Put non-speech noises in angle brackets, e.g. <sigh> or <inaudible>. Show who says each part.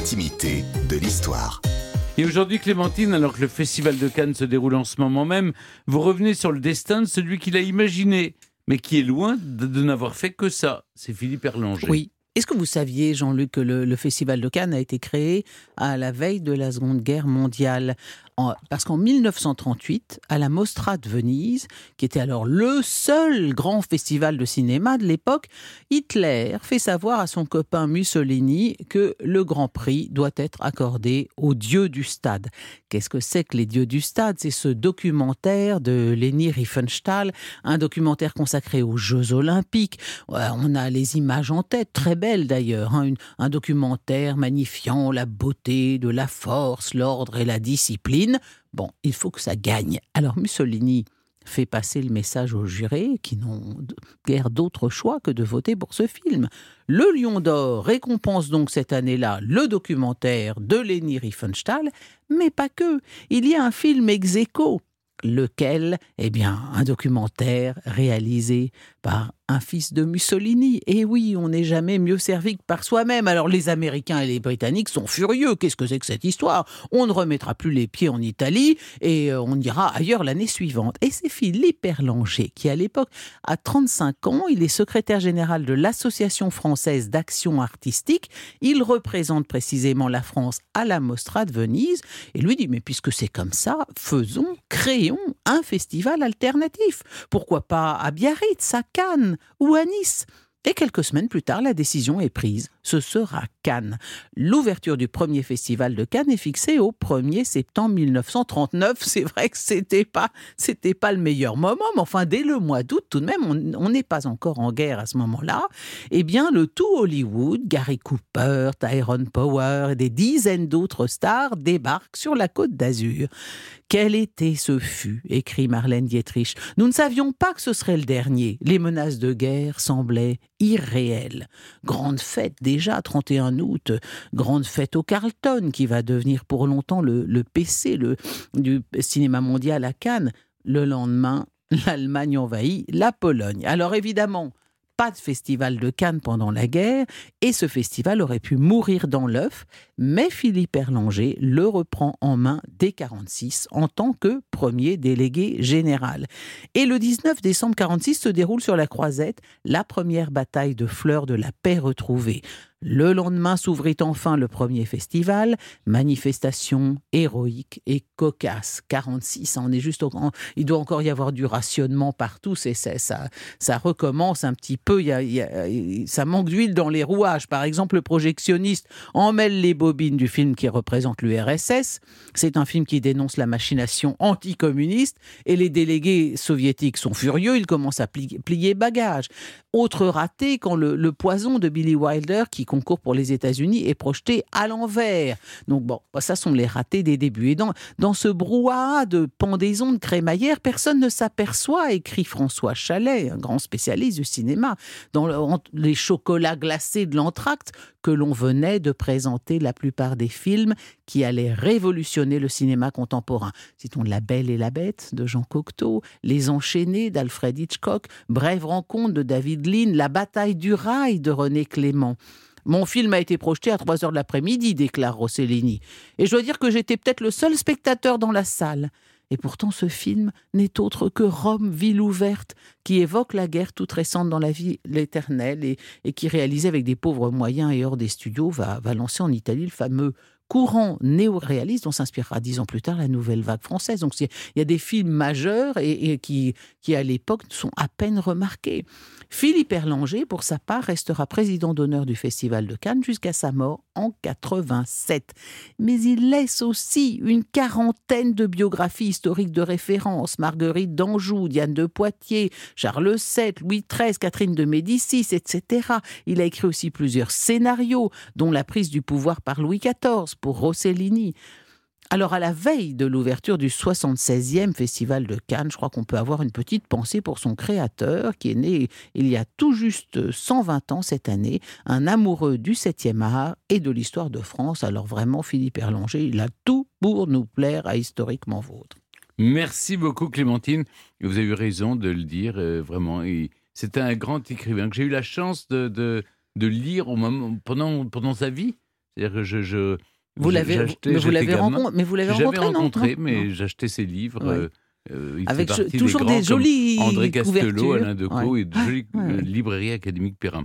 Speaker 1: l'intimité de l'histoire.
Speaker 2: Et aujourd'hui, Clémentine, alors que le Festival de Cannes se déroule en ce moment même, vous revenez sur le destin de celui qui l'a imaginé, mais qui est loin de, de n'avoir fait que ça. C'est Philippe Erlanger.
Speaker 3: Oui. Est-ce que vous saviez, Jean-Luc, que le, le Festival de Cannes a été créé à la veille de la Seconde Guerre mondiale? Parce qu'en 1938, à la Mostra de Venise, qui était alors le seul grand festival de cinéma de l'époque, Hitler fait savoir à son copain Mussolini que le Grand Prix doit être accordé aux dieux du stade. Qu'est-ce que c'est que les dieux du stade? C'est ce documentaire de Leni Riefenstahl, un documentaire consacré aux Jeux Olympiques. On a les images en tête, très belles d'ailleurs. hein, un documentaire magnifiant la beauté de la force, l'ordre et la discipline. Bon, il faut que ça gagne. Alors Mussolini fait passer le message aux jurés qui n'ont guère d'autre choix que de voter pour ce film. Le Lion d'Or récompense donc cette année-là le documentaire de Leni Riefenstahl, mais pas que. Il y a un film ex aequo. Lequel? Eh bien, un documentaire réalisé par un fils de Mussolini. Et oui, on n'est jamais mieux servi que par soi-même. Alors les Américains et les Britanniques sont furieux. Qu'est-ce que c'est que cette histoire? On ne remettra plus les pieds en Italie et euh, on ira ailleurs l'année suivante. Et c'est Philippe Erlanger qui, à l'époque, a 35 ans. Il est secrétaire général de l'Association française d'action artistique. Il représente précisément la France à la Mostra de Venise. Et lui dit, mais puisque c'est comme ça, faisons, créons un festival alternatif. Pourquoi pas à Biarritz, à Cannes? Ou à Nice et quelques semaines plus tard, la décision est prise. Ce sera Cannes. L'ouverture du premier festival de Cannes est fixée au 1er septembre 1939. C'est vrai que c'était pas, c'était pas le meilleur moment, mais enfin, dès le mois d'août, tout de même, on n'est pas encore en guerre à ce moment-là. Eh bien, le tout Hollywood, Gary Cooper, Tyrone Power et des dizaines d'autres stars débarquent sur la côte d'Azur. Quel été ce fut, écrit Marlène Dietrich. Nous ne savions pas que ce serait le dernier. Les menaces de guerre semblaient irréelles. Grande fête déjà, 31 août, grande fête au Carlton, qui va devenir pour longtemps le, PC le, du cinéma mondial à Cannes. Le lendemain, <laughs> l'Allemagne envahit la Pologne. Alors évidemment, pas de festival de Cannes pendant la guerre, et ce festival aurait pu mourir dans l'œuf, mais Philippe Erlanger le reprend en main dès 46 en tant que premier délégué général. Et le 19 décembre 46 se déroule sur la Croisette la première bataille de fleurs de la paix retrouvée. Le lendemain s'ouvrit enfin le premier festival, manifestation héroïque et cocasse. 46, on est juste au, il doit encore y avoir du rationnement partout, c'est ça, ça recommence un petit peu, y a- ça manque d'huile dans les rouages. Par exemple, le projectionniste emmêle les bobines du film qui représente l'URSS. C'est un film qui dénonce la machination anticommuniste et les délégués soviétiques sont furieux, ils commencent à pli- plier bagages. Autre raté quand le poison de Billy Wilder qui concourt pour les États-Unis est projeté à l'envers. Donc bon, ça sont les ratés des débuts. Et dans, dans ce brouhaha de pendaison de crémaillère, personne ne s'aperçoit, écrit François Chalet, un grand spécialiste du cinéma, dans les chocolats glacés de l'entracte, que l'on venait de présenter la plupart des films qui allaient révolutionner le cinéma contemporain. Citons La Belle et la Bête de Jean Cocteau, Les Enchaînés d'Alfred Hitchcock, Brève rencontre de David Lean, La bataille du rail de René Clément. Mon film a été projeté à 3 heures de l'après-midi, déclare Rossellini. Et je dois dire que j'étais peut-être le seul spectateur dans la salle. Et pourtant, ce film n'est autre que Rome, ville ouverte, qui évoque la guerre toute récente dans la vie l'éternelle et, qui, réalisé avec des pauvres moyens et hors des studios, va, va lancer en Italie le fameux courant néo-réaliste dont s'inspirera dix ans plus tard la nouvelle vague française. Donc il y a des films majeurs et, et qui, qui, à l'époque, sont à peine remarqués. Philippe Erlanger, pour sa part, restera président d'honneur du Festival de Cannes jusqu'à sa mort en 87. Mais il laisse aussi une quarantaine de biographies historiques de référence. Marguerite d'Anjou, Diane de Poitiers, Charles VII, Louis XIII, Catherine de Médicis, etc. Il a écrit aussi plusieurs scénarios, dont La prise du pouvoir par Louis XIV pour Rossellini. Alors, à la veille de l'ouverture du 76e Festival de Cannes, je crois qu'on peut avoir une petite pensée pour son créateur, qui est né il y a tout juste 120 ans cette année, un amoureux du 7e art et de l'histoire de France. Alors, vraiment, Philippe Erlanger, il a tout pour nous plaire à Historiquement Vôtre.
Speaker 2: Merci beaucoup, Clémentine. Vous avez eu raison de le dire, euh, vraiment. C'était un grand écrivain que j'ai eu la chance de, de, lire pendant, pendant sa vie. C'est-à-dire que je
Speaker 3: vous l'avez, mais vous rencontré, mais vous l'avez rencontré, non
Speaker 2: rencontré,
Speaker 3: Non,
Speaker 2: mais j'achetais ses livres.
Speaker 3: Ouais.
Speaker 2: euh, euh, fait
Speaker 3: avec toujours des
Speaker 2: comme
Speaker 3: jolies
Speaker 2: André Castelot,
Speaker 3: couvertures.
Speaker 2: Alain Decaux
Speaker 3: Ouais.
Speaker 2: et de jolies
Speaker 3: Ouais, ouais.
Speaker 2: librairies académiques Perrin.